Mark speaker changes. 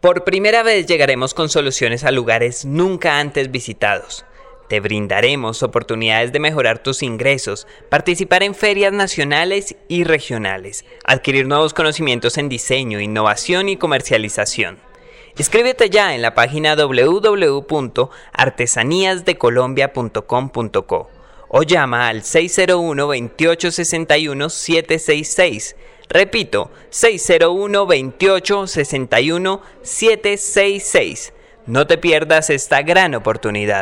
Speaker 1: Por primera vez llegaremos con soluciones a lugares nunca antes visitados. Te brindaremos oportunidades de mejorar tus ingresos, participar en ferias nacionales y regionales, adquirir nuevos conocimientos en diseño, innovación y comercialización. Inscríbete ya en la página www.artesaníasdecolombia.com.co o llama al 601-2861-766. Repito, 601-2861-766. No te pierdas esta gran oportunidad.